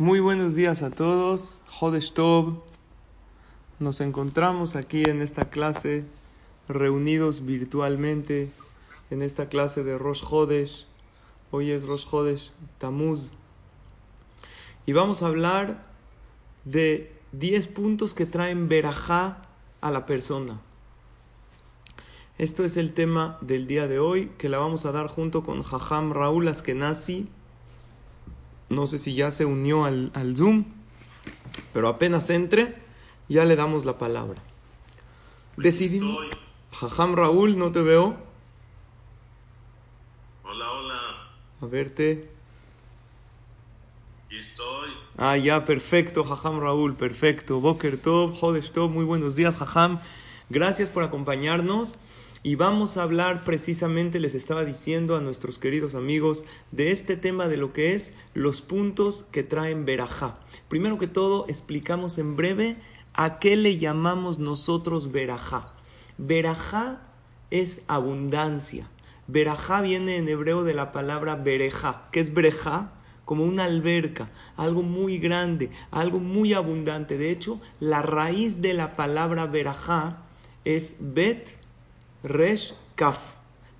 Muy buenos días a todos. Hodesh Tov. Nos encontramos aquí en esta clase, reunidos virtualmente en esta clase de Rosh Hodesh. Hoy es Rosh Hodesh Tamuz. Y vamos a hablar de 10 puntos que traen verajá a la persona. Esto es el tema del día de hoy, que la vamos a dar junto con Jajam Raúl Askenazi. No sé si ya se unió al, al Zoom, pero apenas entre, ya le damos la palabra. Decidimos. Jajam Raúl, no te veo. Hola, hola. A verte. Aquí estoy. Ah, ya, perfecto, Jajam Raúl, perfecto. Boker Tov, Jodesh Tov, muy buenos días, Jajam. Gracias por acompañarnos. Y vamos a hablar precisamente, les estaba diciendo a nuestros queridos amigos, de este tema de lo que es los puntos que traen verajá. Primero que todo, explicamos en breve a qué le llamamos nosotros verajá. Verajá es abundancia. Verajá viene en hebreo de la palabra bereja. ¿Qué es bereja? Como una alberca, algo muy grande, algo muy abundante. De hecho, la raíz de la palabra verajá es bet Resh Kaf,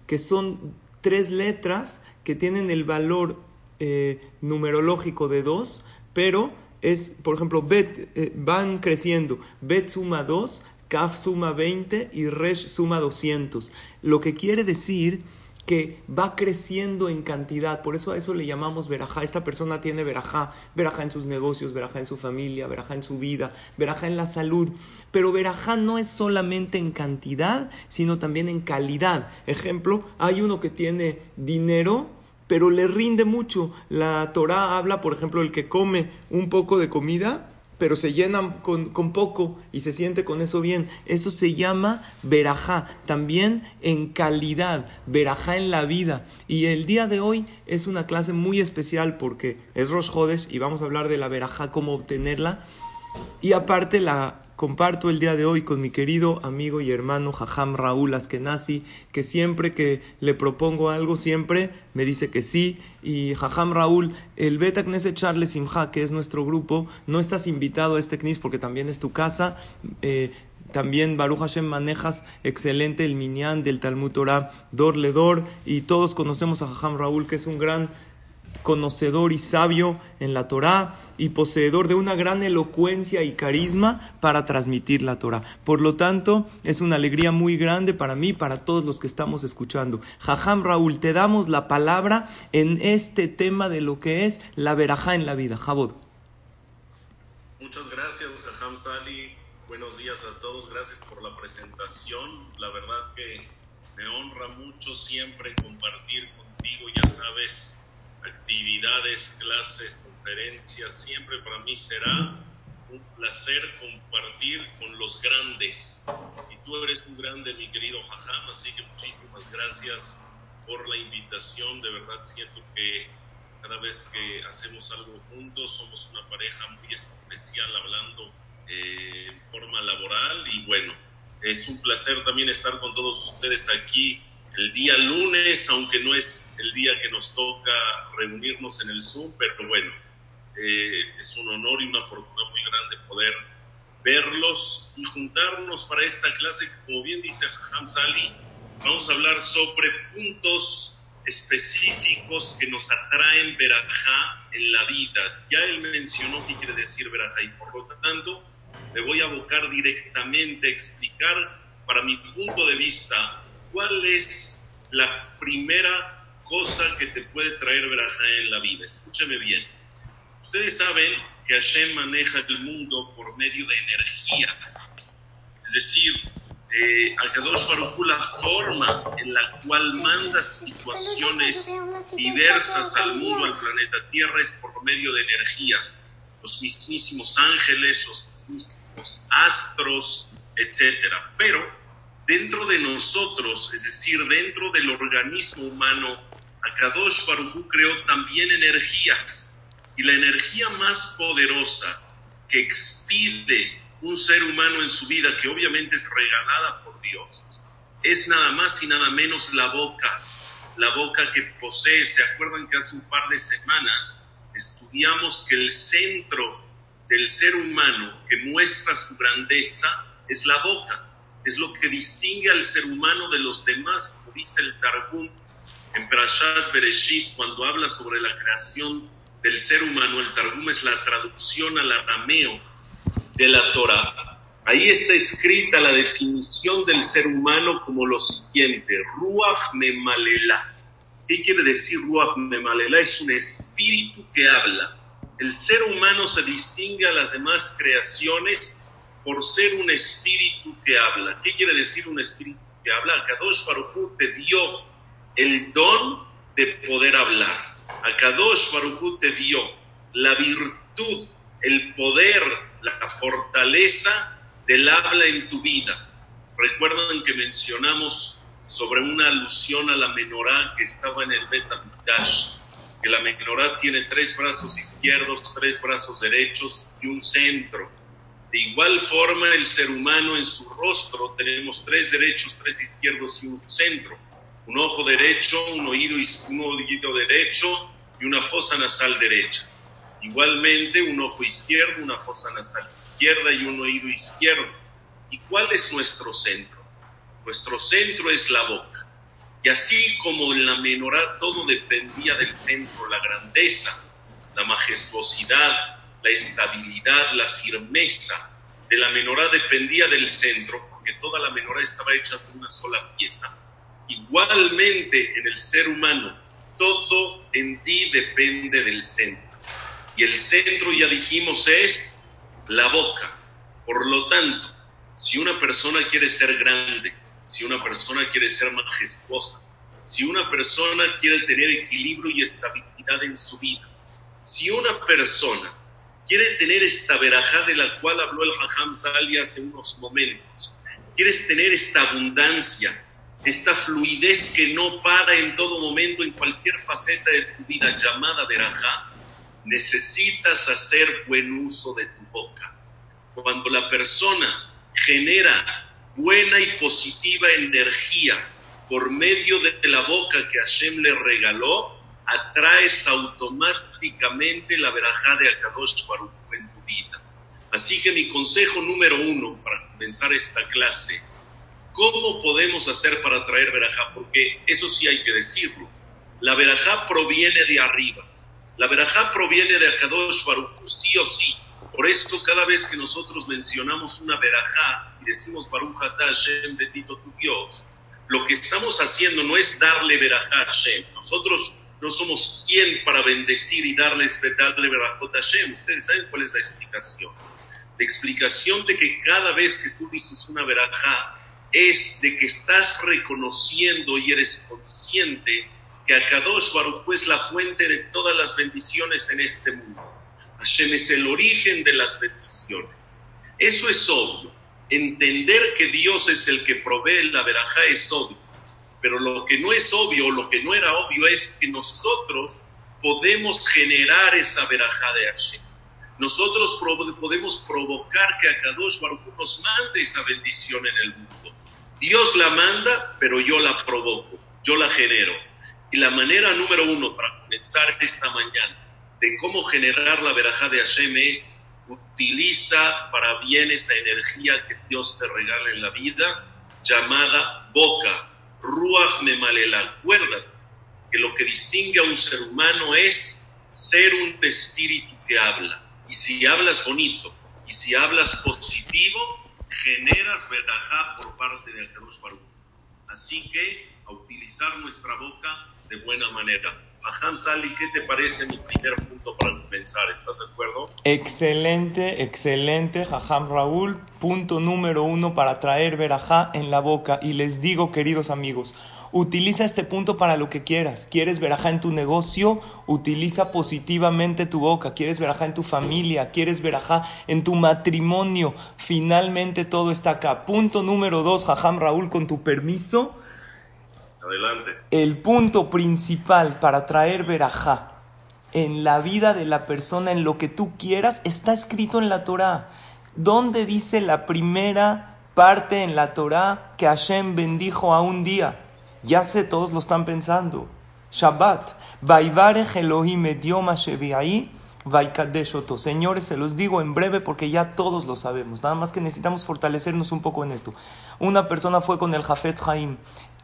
que son tres letras que tienen el valor eh, numerológico de dos, pero es, por ejemplo, Bet eh, van creciendo. Bet suma 2, Kaf suma 20 y Resh suma 200. Lo que quiere decir que va creciendo en cantidad, por eso a eso le llamamos verajá. Esta persona tiene verajá, verajá en sus negocios, verajá en su familia, verajá en su vida, verajá en la salud. Pero verajá no es solamente en cantidad, sino también en calidad. Ejemplo, hay uno que tiene dinero, pero le rinde mucho. La Torah habla, por ejemplo, el que come un poco de comida, pero se llena con, con, poco y se siente con eso bien. Eso se llama verajá, también en calidad, verajá en la vida. Y el día de hoy es una clase muy especial porque es Rosh Hodesh y vamos a hablar de la verajá, cómo obtenerla. Y aparte la comparto el día de hoy con mi querido amigo y hermano Jajam Raúl Askenazi, que siempre que le propongo algo, siempre me dice que sí. Y Jajam Raúl, el Beta Knesset Charles Simha, que es nuestro grupo, no estás invitado a este CNIS porque también es tu casa. Eh, también Baruch Hashem manejas excelente el minyan del Talmud Torah Dor Ledor y todos conocemos a Jajam Raúl que es un gran conocedor y sabio en la Torá y poseedor de una gran elocuencia y carisma para transmitir la Torá. Por lo tanto, es una alegría muy grande para mí, para todos los que estamos escuchando. Jajam Raúl, te damos la palabra en este tema de lo que es la verajá en la vida. Jabod. Muchas gracias, Jajam Sali. Buenos días a todos. Gracias por la presentación. La verdad que me honra mucho siempre compartir contigo, ya sabes, actividades, clases, conferencias, siempre para mí será un placer compartir con los grandes. Y tú eres un grande, mi querido Jajam, así que muchísimas gracias por la invitación. De verdad siento que cada vez que hacemos algo juntos somos una pareja muy especial hablando eh, en forma laboral y bueno, es un placer también estar con todos ustedes aquí el día lunes, aunque no es el día que nos toca reunirnos en el Zoom, pero bueno, eh, es un honor y una fortuna muy grande poder verlos y juntarnos para esta clase como bien dice Ham Sali, vamos a hablar sobre puntos específicos que nos atraen verajá en la vida. Ya él mencionó qué quiere decir verajá y por lo tanto me voy a abocar directamente a explicar para mi punto de vista ¿cuál es la primera cosa que te puede traer verajá en la vida? Escúcheme bien. Ustedes saben que Hashem maneja el mundo por medio de energías. Es decir, eh, Akadosh Baruj la forma en la cual manda situaciones diversas al mundo, al planeta Tierra, es por medio de energías. los mismísimos ángeles, los mismísimos astros, etcétera. Pero dentro de nosotros, es decir, dentro del organismo humano, Akadosh Baruj creó también energías. Y la energía más poderosa que expide un ser humano en su vida, que obviamente es regalada por Dios, es nada más y nada menos la boca. La boca que posee. ¿Se acuerdan que hace un par de semanas estudiamos que el centro del ser humano que muestra su grandeza es la boca? Es lo que distingue al ser humano de los demás, como dice el Targum en Parashat Bereshit, cuando habla sobre la creación del ser humano, el Targum es la traducción al arameo de la Torah. Ahí está escrita la definición del ser humano como lo siguiente, Ruach Memalela. ¿Qué quiere decir Ruach Memalela? Es un espíritu que habla. El ser humano se distingue a las demás creaciones por ser un espíritu que habla. ¿Qué quiere decir un espíritu que habla? Kadosh Baruch te dio el don de poder hablar. A Kadosh Baruj te dio la virtud, el poder, la fortaleza del habla en tu vida. Recuerdan que mencionamos sobre una alusión a la menorá que estaba en el Betamitash, que la menorá tiene tres brazos izquierdos, tres brazos derechos y un centro. De igual forma, el ser humano en su rostro tenemos tres derechos, tres izquierdos y un centro un ojo derecho, un oído, un oído derecho y una fosa nasal derecha. Igualmente, un ojo izquierdo, una fosa nasal izquierda y un oído izquierdo. ¿Y cuál es nuestro centro? Nuestro centro es la boca. Y así como en la menorá todo dependía del centro, la grandeza, la majestuosidad, la estabilidad, la firmeza de la menorá dependía del centro, porque toda la menorá estaba hecha de una sola pieza Igualmente en el ser humano, todo en ti depende del centro. Y el centro, ya dijimos, es la boca. Por lo tanto, si una persona quiere ser grande, si una persona quiere ser majestuosa, si una persona quiere tener equilibrio y estabilidad en su vida, si una persona quiere tener esta verajá de la cual habló el Hajam Sali hace unos momentos, quieres tener esta abundancia, esta fluidez que no para en todo momento, en cualquier faceta de tu vida llamada verajá, necesitas hacer buen uso de tu boca. Cuando la persona genera buena y positiva energía por medio de la boca que Hashem le regaló, atraes automáticamente la verajá de Akadosh Baruch en tu vida. Así que mi consejo número uno para comenzar esta clase ¿Cómo podemos hacer para traer verajá? Porque eso sí hay que decirlo. La verajá proviene de arriba. La verajá proviene de Akadosh Baruch sí o sí. Por eso cada vez que nosotros mencionamos una verajá y decimos Baruch Hashem, bendito tu Dios, lo que estamos haciendo no es darle verajá a Hashem. Nosotros no somos quien para bendecir y darles, darle verajot a Hashem. Ustedes saben cuál es la explicación. La explicación de que cada vez que tú dices una verajá, es de que estás reconociendo y eres consciente que Akadosh Baruj es la fuente de todas las bendiciones en este mundo. Hashem es el origen de las bendiciones. Eso es obvio. Entender que Dios es el que provee la verajá es obvio. Pero lo que no es obvio, lo que no era obvio es que nosotros podemos generar esa verajá de Hashem. Nosotros podemos provocar que Akadosh Baruj nos mande esa bendición en el mundo. Dios la manda, pero yo la provoco, yo la genero. Y la manera número uno para comenzar esta mañana de cómo generar la verajá de Hashem es utiliza para bien esa energía que Dios te regala en la vida, llamada boca, ruach memalela. Acuérdate que lo que distingue a un ser humano es ser un espíritu que habla. Y si hablas bonito, y si hablas positivo, generas verdajá por parte de Akadosh Baruch. Así que a utilizar nuestra boca de buena manera. Ajam Sali, ¿qué te parece mi primer punto para comenzar? ¿Estás de acuerdo? Excelente, excelente, Jajam Raúl. Punto número uno para traer verajá en la boca. Y les digo, queridos amigos, Utiliza este punto para lo que quieras. ¿Quieres verajá en tu negocio? Utiliza positivamente tu boca. ¿Quieres verajá en tu familia? ¿Quieres verajá en tu matrimonio? Finalmente todo está acá. Punto número dos, Jajam Raúl, con tu permiso. El punto principal para traer verajá en la vida de la persona, en lo que tú quieras, está escrito en la Torah. ¿Dónde dice la primera parte en la Torah que Hashem bendijo a un día? Ya sé, todos lo están pensando. Shabbat. Elohim Señores, se los digo en breve porque ya todos lo sabemos. Nada más que necesitamos fortalecernos un poco en esto. Una persona fue con el Jafetz Haim.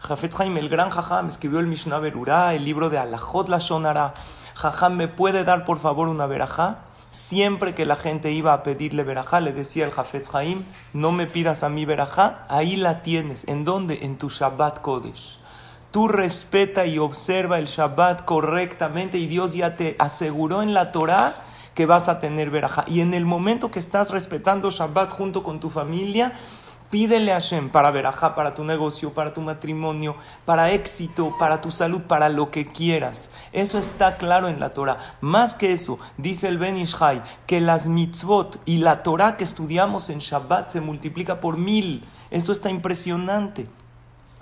Jafetz Haim, el gran Jajam, escribió el Mishnah Berurah, el libro de Alajot la Shonara. Jajam, ¿me puede dar por favor una verajá? Siempre que la gente iba a pedirle verajá, le decía el Jafetz Haim, no me pidas a mí verajá, ahí la tienes. ¿En dónde? En tu Shabbat Kodesh. Tú respeta y observa el Shabbat correctamente y Dios ya te aseguró en la Torah que vas a tener verajá. Y en el momento que estás respetando Shabbat junto con tu familia, Pídele a Hashem para verajá, para tu negocio, para tu matrimonio, para éxito, para tu salud, para lo que quieras. Eso está claro en la Torah. Más que eso, dice el Ben Ishai, que las mitzvot y la Torah que estudiamos en Shabbat se multiplica por mil. Esto está impresionante.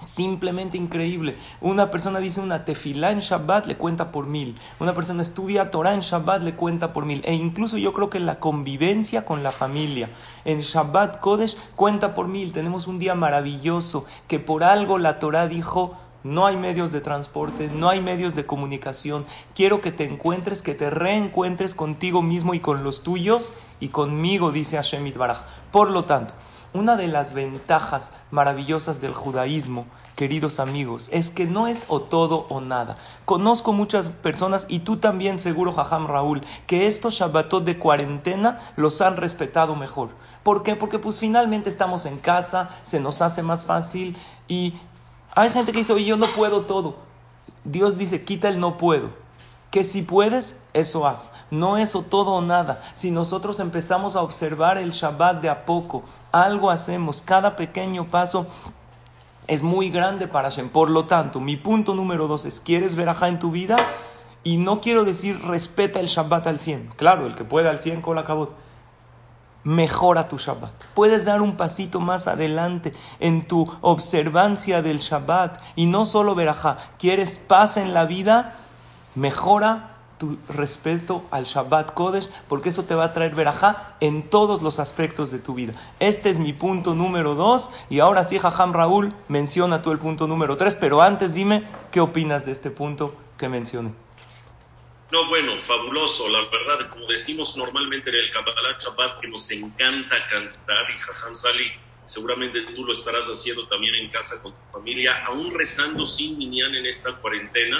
Simplemente increíble. Una persona dice una tefilá en Shabbat, le cuenta por mil. Una persona estudia Torah en Shabbat, le cuenta por mil. E incluso yo creo que la convivencia con la familia en Shabbat Kodesh cuenta por mil. Tenemos un día maravilloso que por algo la Torah dijo, no hay medios de transporte, no hay medios de comunicación. Quiero que te encuentres, que te reencuentres contigo mismo y con los tuyos y conmigo, dice Hashem Baraj. Por lo tanto, una de las ventajas maravillosas del judaísmo, queridos amigos, es que no es o todo o nada. Conozco muchas personas, y tú también seguro, Jajam Raúl, que estos Shabbatot de cuarentena los han respetado mejor. ¿Por qué? Porque pues finalmente estamos en casa, se nos hace más fácil y hay gente que dice, oye, yo no puedo todo. Dios dice, quita el no puedo que si puedes, eso haz. No eso todo o nada. Si nosotros empezamos a observar el Shabbat de a poco, algo hacemos, cada pequeño paso es muy grande para Hashem. Por lo tanto, mi punto número dos es, ¿quieres ver ajá en tu vida? Y no quiero decir respeta el Shabbat al 100. Claro, el que pueda al 100 con la cabot. Mejora tu Shabbat. Puedes dar un pasito más adelante en tu observancia del Shabbat. Y no solo verajá. ¿Quieres paz en la vida? Mejora tu respeto al Shabbat Kodesh, porque eso te va a traer verajá en todos los aspectos de tu vida. Este es mi punto número dos, y ahora sí, Jajam Raúl, menciona tú el punto número tres, pero antes dime qué opinas de este punto que mencioné. No, bueno, fabuloso, la verdad, como decimos normalmente en el Kabbalah Shabbat, que nos encanta cantar, y Jajam Sali, seguramente tú lo estarás haciendo también en casa con tu familia, aún rezando sin minyan en esta cuarentena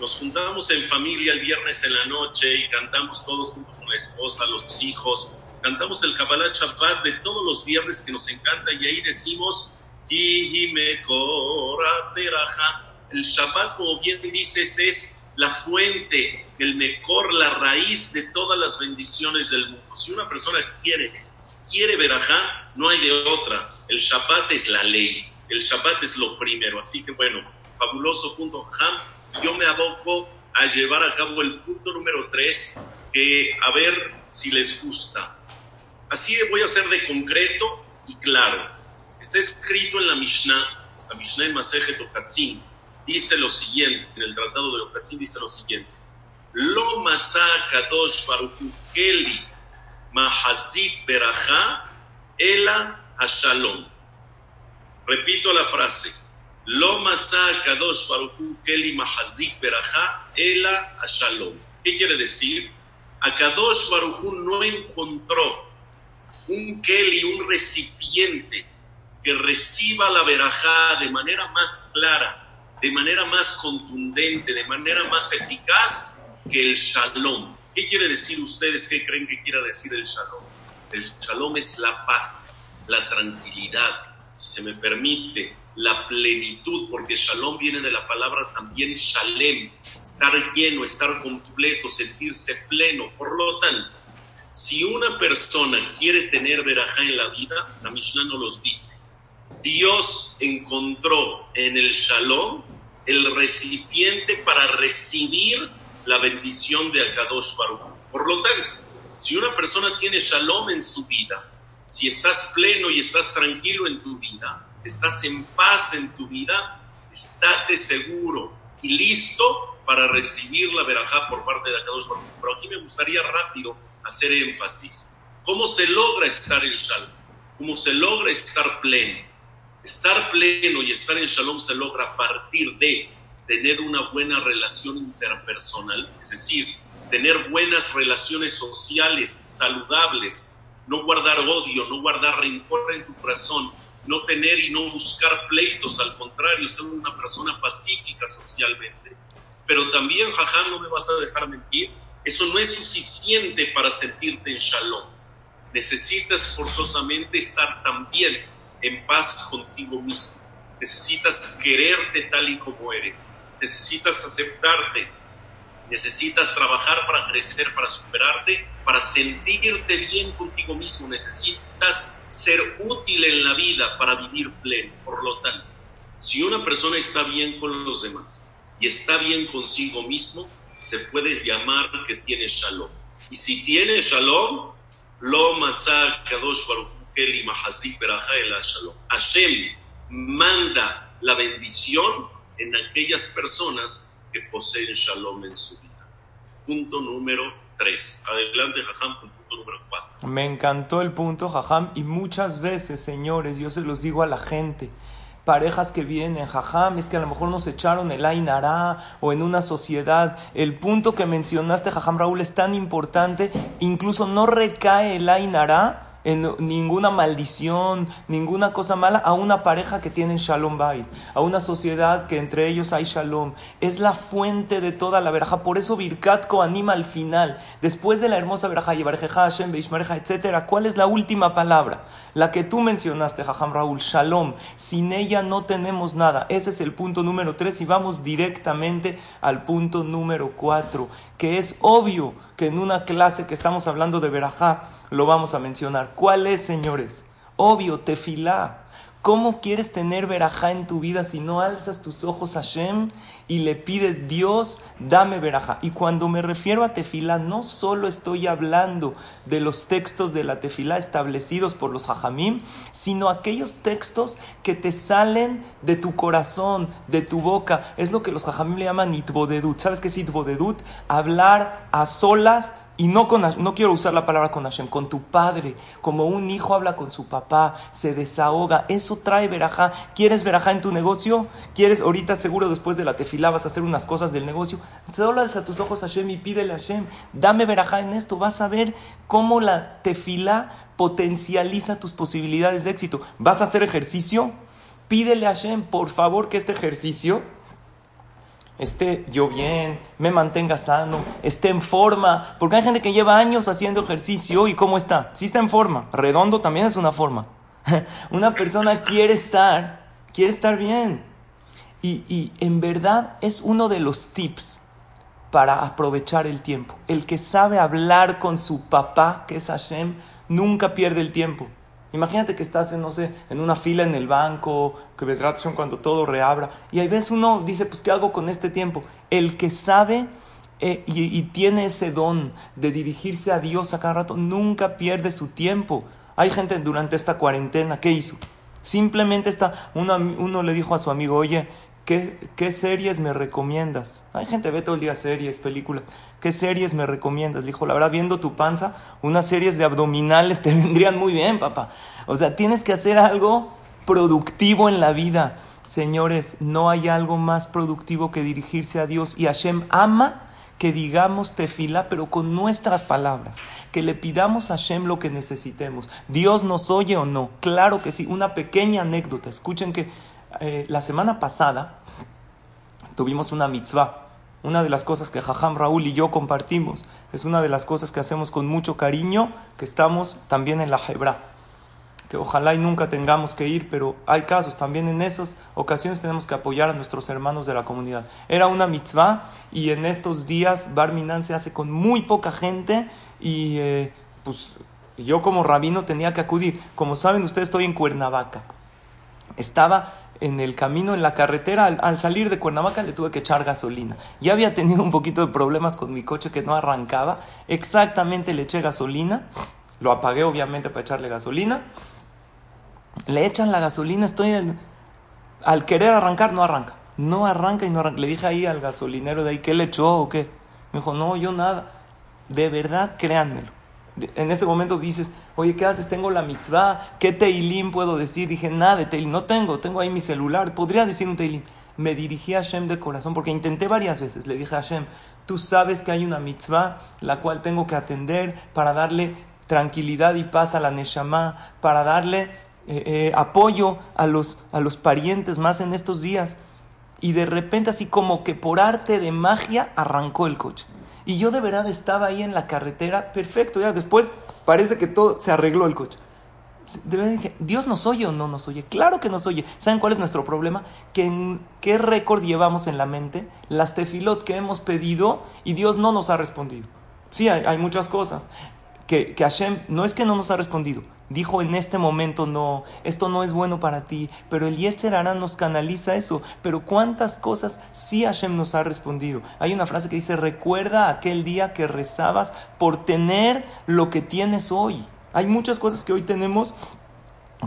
nos juntamos en familia el viernes en la noche y cantamos todos junto con la esposa, los hijos, cantamos el Kabbalah Shabbat de todos los viernes que nos encanta y ahí decimos, el Shabbat, como bien dices, es la fuente, el mejor, la raíz de todas las bendiciones del mundo. Si una persona quiere, quiere verajá, no hay de otra. El Shabbat es la ley, el Shabbat es lo primero. Así que bueno, fabuloso punto. Ham, yo me aboco a llevar a cabo el punto número 3, que a ver si les gusta. Así voy a ser de concreto y claro. Está escrito en la Mishnah, la Mishnah en Masejet Okatzin, dice lo siguiente, en el tratado de Okatzin dice lo siguiente. Lo matzah kadosh baruchu keli mahazit beraja ela hashalom. Repito la frase. Lo kadosh baruchu keli mahazik beraja ela shalom. ¿Qué quiere decir? A Kadosh Baruchu no encontró un keli, un recipiente que reciba la verajá de manera más clara, de manera más contundente, de manera más eficaz que el shalom. ¿Qué quiere decir ustedes? ¿Qué creen que quiera decir el shalom? El shalom es la paz, la tranquilidad, si se me permite, la plenitud, porque shalom viene de la palabra también shalem, estar lleno, estar completo, sentirse pleno. Por lo tanto, si una persona quiere tener verajá en la vida, la Mishnah no los dice. Dios encontró en el shalom el recipiente para recibir la bendición de Akadosh Baruch. Por lo tanto, si una persona tiene shalom en su vida, si estás pleno y estás tranquilo en tu vida, estás en paz en tu vida, estate seguro y listo para recibir la verajá por parte de Akadosh Baruch. Pero aquí me gustaría rápido hacer énfasis. ¿Cómo se logra estar en shalom? ¿Cómo se logra estar pleno? Estar pleno y estar en shalom se logra a partir de tener una buena relación interpersonal, es decir, tener buenas relaciones sociales saludables, no guardar odio, no guardar rencor en tu corazón, no tener y no buscar pleitos, al contrario, ser una persona pacífica socialmente. Pero también, jajá, no me vas a dejar mentir, eso no es suficiente para sentirte en shalom. Necesitas forzosamente estar también en paz contigo mismo. Necesitas quererte tal y como eres. Necesitas aceptarte. Necesitas trabajar para crecer, para superarte, para sentirte bien contigo mismo. Necesitas ser útil en la vida para vivir pleno. Por lo tanto, si una persona está bien con los demás y está bien consigo mismo, se puede llamar que tiene shalom. Y si tiene shalom, lo kadosh baruch Hashem manda la bendición en aquellas personas que poseen shalom en su vida. Punto número 3. Adelante, Jajam, punto número 4. Me encantó el punto, Jajam, y muchas veces, señores, yo se los digo a la gente, parejas que vienen, jajam, es que a lo mejor nos echaron el Ainara o en una sociedad. El punto que mencionaste, jajam Raúl, es tan importante, incluso no recae el Ainara en ninguna maldición, ninguna cosa mala a una pareja que tiene Shalom Bait, a una sociedad que entre ellos hay Shalom. Es la fuente de toda la verja. Por eso Birkat anima al final, después de la hermosa verja, Yevarejeja Hashem, Beishmareja, etc. ¿Cuál es la última palabra? La que tú mencionaste, Jajam Raúl, Shalom. Sin ella no tenemos nada. Ese es el punto número tres y vamos directamente al punto número cuatro que es obvio que en una clase que estamos hablando de Berajá lo vamos a mencionar. ¿Cuál es, señores? Obvio, tefilá. ¿Cómo quieres tener verajá en tu vida si no alzas tus ojos a Shem y le pides, Dios, dame verajá? Y cuando me refiero a tefilá, no solo estoy hablando de los textos de la tefilá establecidos por los hajamim, sino aquellos textos que te salen de tu corazón, de tu boca. Es lo que los hajamim le llaman itbodedut. ¿Sabes qué es itbodedut? Hablar a solas y no, con, no quiero usar la palabra con Hashem, con tu padre, como un hijo habla con su papá, se desahoga, eso trae verajá. ¿Quieres verajá en tu negocio? ¿Quieres ahorita seguro después de la tefilá vas a hacer unas cosas del negocio? Solo alza tus ojos a Hashem y pídele a Hashem, dame verajá en esto, vas a ver cómo la tefilá potencializa tus posibilidades de éxito. ¿Vas a hacer ejercicio? Pídele a Hashem, por favor, que este ejercicio esté yo bien, me mantenga sano, esté en forma. Porque hay gente que lleva años haciendo ejercicio y ¿cómo está? Sí está en forma. Redondo también es una forma. una persona quiere estar, quiere estar bien. Y, y en verdad es uno de los tips para aprovechar el tiempo. El que sabe hablar con su papá, que es Hashem, nunca pierde el tiempo. Imagínate que estás, en, no sé, en una fila en el banco, que ves rato cuando todo reabra, y ahí ves uno dice, pues, ¿qué hago con este tiempo? El que sabe eh, y, tiene ese don de dirigirse a Dios a cada rato, nunca pierde su tiempo. Hay gente durante esta cuarentena, ¿qué hizo? Simplemente está, uno, uno le dijo a su amigo, oye, ¿Qué, series me recomiendas? Hay gente ve todo el día series, películas. ¿Qué series me recomiendas? Le dijo, la verdad, viendo tu panza, unas series de abdominales te vendrían muy bien, papá. O sea, tienes que hacer algo productivo en la vida. Señores, no hay algo más productivo que dirigirse a Dios. Y Hashem ama que digamos tefila, pero con nuestras palabras. Que le pidamos a Hashem lo que necesitemos. ¿Dios nos oye o no? Claro que sí. Una pequeña anécdota. Escuchen que eh, la semana pasada tuvimos una mitzvah. Una de las cosas que Jajam Raúl y yo compartimos es una de las cosas que hacemos con mucho cariño, que estamos también en la Hebra. Que ojalá y nunca tengamos que ir, pero hay casos, también en esas ocasiones tenemos que apoyar a nuestros hermanos de la comunidad. Era una mitzvah y en estos días Barminan se hace con muy poca gente y eh, pues yo como rabino tenía que acudir. Como saben ustedes, estoy en Cuernavaca. Estaba en el camino, en la carretera, al, salir de Cuernavaca le tuve que echar gasolina. Ya había tenido un poquito de problemas con mi coche que no arrancaba. Exactamente le eché gasolina. Lo apagué obviamente para echarle gasolina. Le echan la gasolina, estoy en... Al querer arrancar, no arranca. No arranca y no arranca. Le dije ahí al gasolinero de ahí, ¿qué le echó o qué? Me dijo, no, yo nada. De verdad, créanmelo en ese momento dices, oye, ¿qué haces? Tengo la mitzvah, ¿qué teilim puedo decir? Dije, nada de teilim, no tengo, tengo ahí mi celular, podría decir un teilim. Me dirigí a Hashem de corazón porque intenté varias veces. Le dije a Hashem, tú sabes que hay una mitzvah la cual tengo que atender para darle tranquilidad y paz a la Neshama, para darle eh, eh, apoyo a los, a los parientes más en estos días. Y de repente, así como que por arte de magia, arrancó el coche. Y yo de verdad estaba ahí en la carretera, perfecto, ya después parece que todo se arregló el coche. De verdad dije, ¿Dios nos oye o no nos oye? Claro que nos oye. ¿Saben cuál es nuestro problema? Que qué récord llevamos en la mente, las tefilot que hemos pedido y Dios no nos ha respondido. Sí, hay, hay muchas cosas. Que, que Hashem no es que no nos ha respondido, dijo en este momento no, esto no es bueno para ti, pero el Yetzer nos canaliza eso. Pero cuántas cosas sí Hashem nos ha respondido. Hay una frase que dice, recuerda aquel día que rezabas por tener lo que tienes hoy. Hay muchas cosas que hoy tenemos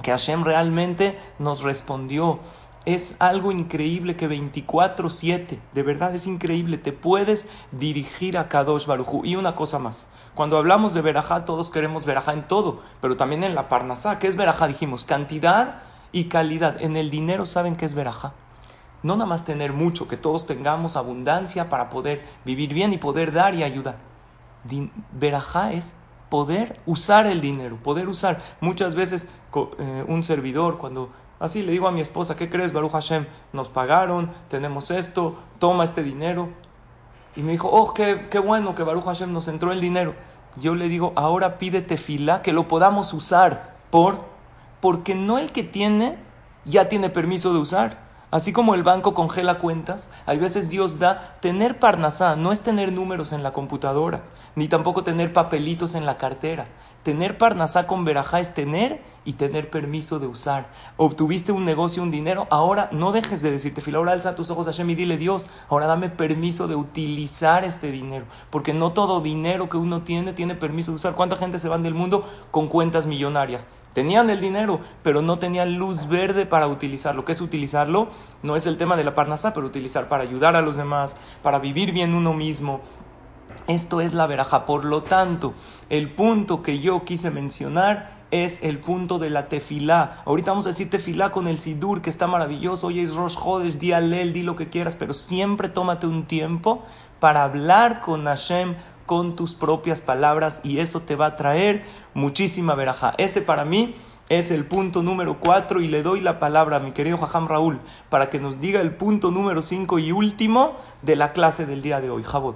que Hashem realmente nos respondió. Es algo increíble que 24-7, de verdad es increíble, te puedes dirigir a Kadosh Baruchu. Y una cosa más, cuando hablamos de verajá, todos queremos verajá en todo, pero también en la parnasá. ¿Qué es verajá? Dijimos, cantidad y calidad. En el dinero, ¿saben qué es verajá? No nada más tener mucho, que todos tengamos abundancia para poder vivir bien y poder dar y ayudar. Verajá es poder usar el dinero, poder usar. Muchas veces eh, un servidor, cuando Así le digo a mi esposa, ¿qué crees, Baruch Hashem? Nos pagaron, tenemos esto, toma este dinero. Y me dijo, oh, qué, qué bueno que Baruch Hashem nos entró el dinero. Yo le digo, ahora pídete fila, que lo podamos usar. ¿Por? Porque no el que tiene ya tiene permiso de usar. Así como el banco congela cuentas, hay veces Dios da tener parnasá, no es tener números en la computadora, ni tampoco tener papelitos en la cartera. Tener parnasá con verajá es tener y tener permiso de usar. Obtuviste un negocio, un dinero, ahora no dejes de decirte, fila, ahora alza tus ojos a Hashem y dile Dios, ahora dame permiso de utilizar este dinero, porque no todo dinero que uno tiene tiene permiso de usar. ¿Cuánta gente se van del mundo con cuentas millonarias? Tenían el dinero, pero no tenían luz verde para utilizarlo. ¿Qué es utilizarlo? No es el tema de la parnasá, pero utilizar para ayudar a los demás, para vivir bien uno mismo. Esto es la veraja. Por lo tanto, el punto que yo quise mencionar es el punto de la tefilá. Ahorita vamos a decir tefilá con el sidur, que está maravilloso. Oye, es Rosh Hodesh, di alel, di lo que quieras, pero siempre tómate un tiempo para hablar con Hashem con tus propias palabras y eso te va a traer muchísima veraja. Ese para mí es el punto número cuatro y le doy la palabra a mi querido Jajam Raúl para que nos diga el punto número cinco y último de la clase del día de hoy. Jabot.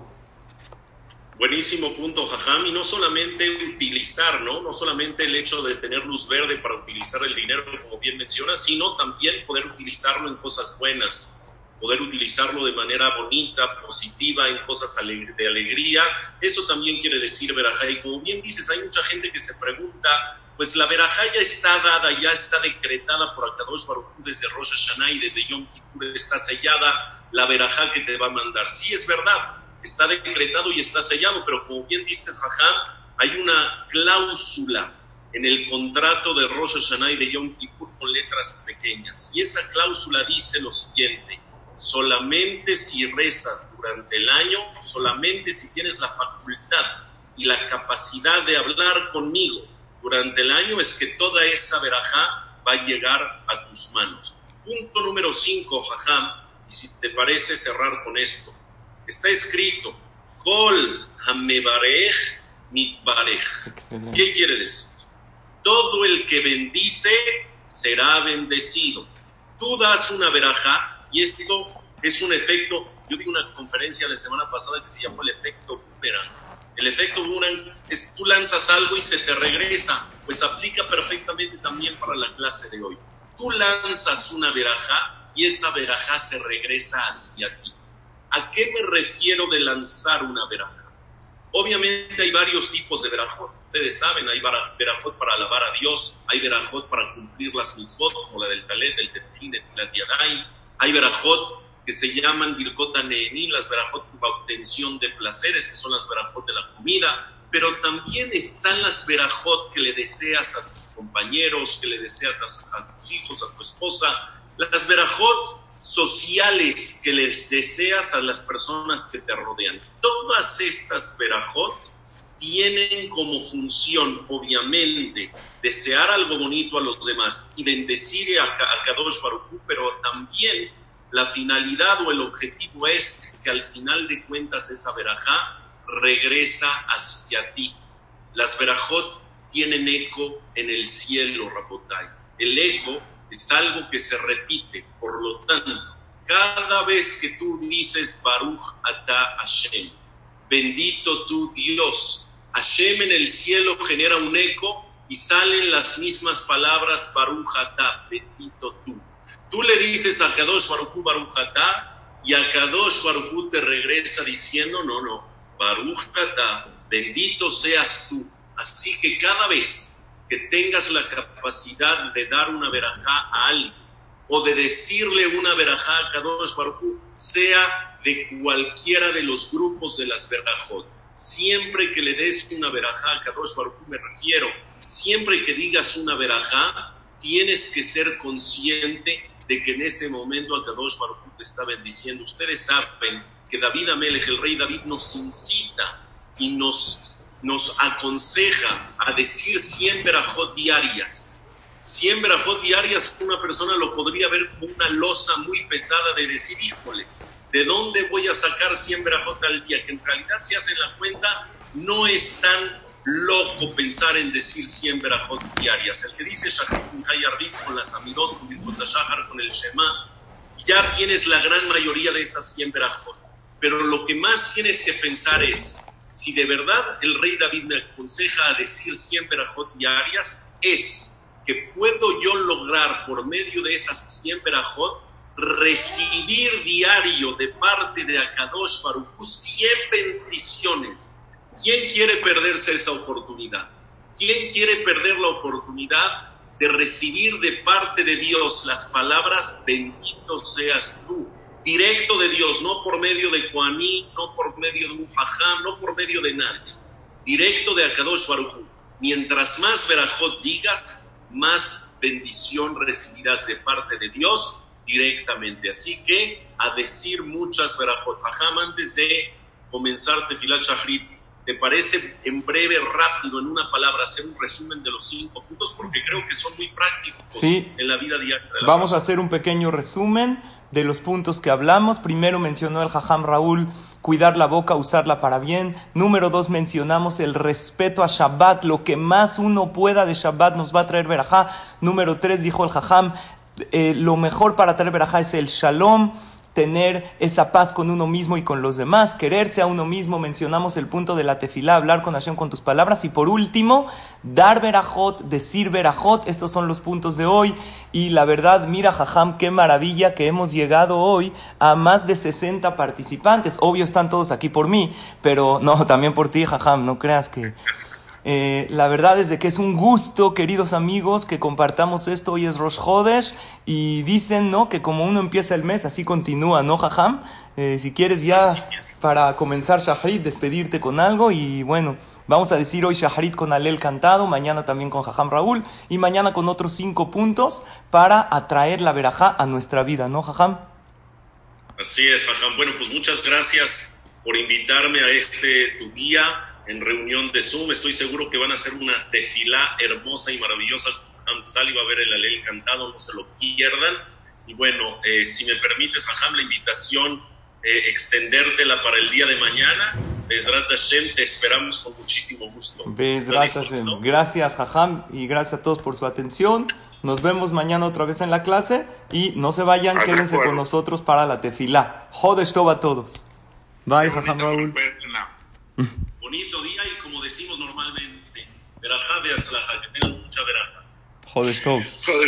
Buenísimo punto, Jajam, y no solamente utilizar, ¿no? Solamente el hecho de tener luz verde para utilizar el dinero, como bien mencionas, sino también poder utilizarlo en cosas buenas poder utilizarlo de manera bonita, positiva, en cosas de alegría. Eso también quiere decir verajá. Y como bien dices, hay mucha gente que se pregunta, pues la verajá ya está dada, ya está decretada por Akadosh Baruj desde Rosh Hashanah y desde Yom Kippur está sellada la verajá que te va a mandar. Sí, es verdad, está decretado y está sellado, pero como bien dices, Jajá, hay una cláusula en el contrato de Rosh Hashanah y de Yom Kippur con letras pequeñas. Y esa cláusula dice lo siguiente, solamente si rezas durante el año, solamente si tienes la facultad y la capacidad de hablar conmigo durante el año, es que toda esa verajá va a llegar a tus manos. Punto número 5, jajam, y si te parece cerrar con esto. Está escrito, Kol hamebarej mitbarej. ¿Qué quiere decir? Todo el que bendice será bendecido. Tú das una verajá y esto es un efecto, yo di una conferencia la semana pasada que se llamó el efecto boomerang. El efecto boomerang es tú lanzas algo y se te regresa, pues aplica perfectamente también para la clase de hoy. Tú lanzas una verajá y esa verajá se regresa hacia ti. ¿A qué me refiero de lanzar una verajá? Obviamente hay varios tipos de verajot. Ustedes saben, hay verajot para alabar a Dios, hay verajot para cumplir las mitzvot, como la del talet, del tefilín, del yadayim. Hay verajot que se llaman Birkota Nehenim, las verajot para obtención de placeres, que son las verajot de la comida. Pero también están las verajot que le deseas a tus compañeros, que le deseas a tus hijos, a tu esposa. Las verajot sociales que les deseas a las personas que te rodean. Todas estas verajot tienen como función, obviamente, desear algo bonito a los demás y bendecir a, Kadosh Baruch pero también la finalidad o el objetivo es que al final de cuentas esa verajá regresa hacia ti. Las verajot tienen eco en el cielo, Rabotai. El eco es algo que se repite. Por lo tanto, cada vez que tú dices Baruch Ata Hashem, bendito tu Dios, Hashem en el cielo genera un eco y salen las mismas palabras Baruch Ata, bendito tú. Tú le dices a Kadosh Baruch Baruch Ata y a Kadosh Baruch te regresa diciendo, no, no, Baruch bendito seas tú. Así que cada vez que tengas la capacidad de dar una verajá a alguien o de decirle una verajá a Kadosh Baruj sea de cualquiera de los grupos de las verajot. Siempre que le des una verajá a Kadosh Baruj me refiero, siempre que digas una verajá, tienes que ser consciente de que en ese momento a Kadosh Baruj te está bendiciendo. Ustedes saben que David Amelech, el rey David, nos incita y nos nos aconseja a decir 100 verajot diarias. 100 verajot diarias, una persona lo podría ver como una losa muy pesada de decir, híjole, ¿de dónde voy a sacar 100 verajot al día? Que en realidad, si hacen la cuenta, no es tan loco pensar en decir 100 verajot diarias. El que dice Shahar con las Amidot, con el con el Shema, ya tienes la gran mayoría de esas 100 verajot. Pero lo que más tienes que pensar es, si de verdad el rey David me aconseja a decir 100 verajot diarias, es que puedo yo lograr por medio de esas 100 verajot recibir diario de parte de Akadosh Baruch 100 bendiciones. ¿Quién quiere perderse esa oportunidad? ¿Quién quiere perder la oportunidad de recibir de parte de Dios las palabras bendito seas tú? directo de Dios, no por medio de Juaní, no por medio de un no por medio de nadie. Directo de Akadosh Baruj Mientras más verajot digas, más bendición recibirás de parte de Dios directamente. Así que a decir muchas verajot. Antes de comenzar Tefilat Shahrit, ¿te parece en breve, rápido, en una palabra, hacer un resumen de los cinco puntos? Porque creo que son muy prácticos en la vida diaria. Vamos a hacer un pequeño resumen de los puntos que hablamos. Primero mencionó el Jajam Raúl cuidar la boca, usarla para bien. Número dos, mencionamos el respeto a Shabbat. Lo que más uno pueda de Shabbat nos va a traer verajá. Número tres, dijo el Jajam, eh, lo mejor para traer verajá es el Shalom tener esa paz con uno mismo y con los demás, quererse a uno mismo, mencionamos el punto de la tefilá, hablar con Hashem con tus palabras y por último, dar verajot, decir verajot, estos son los puntos de hoy y la verdad, mira Jajam, qué maravilla que hemos llegado hoy a más de 60 participantes, obvio están todos aquí por mí, pero no, también por ti Jajam, no creas que... Eh, la verdad es de que es un gusto, queridos amigos, que compartamos esto. Hoy es Rosh Hodesh y dicen, ¿no? Que como uno empieza el mes, así continúa, ¿no, Jajam? Eh, si quieres ya para comenzar Shahrit, despedirte con algo y bueno, vamos a decir hoy Shahrit con Alel cantado, mañana también con Jajam Raúl y mañana con otros cinco puntos para atraer la verajá a nuestra vida, ¿no, Jajam? Así es, Jajam. Bueno, pues muchas gracias por invitarme a este tu día en reunión de Zoom. Estoy seguro que van a hacer una tefilá hermosa y maravillosa. Sali va a ver el alel cantado, no se lo pierdan. Y bueno, eh, si me permites, Jajam, la invitación, eh, extendértela para el día de mañana. Bezrat Hashem, te esperamos con muchísimo gusto. Bezrat Hashem. Gracias, Jajam, y gracias a todos por su atención. Nos vemos mañana otra vez en la clase y no se vayan, quédense con nosotros para la tefilá. Jodesh a todos. Bye, Jajam Raúl bonito día y como decimos normalmente, verajá de que tengan mucha veraja. Joder,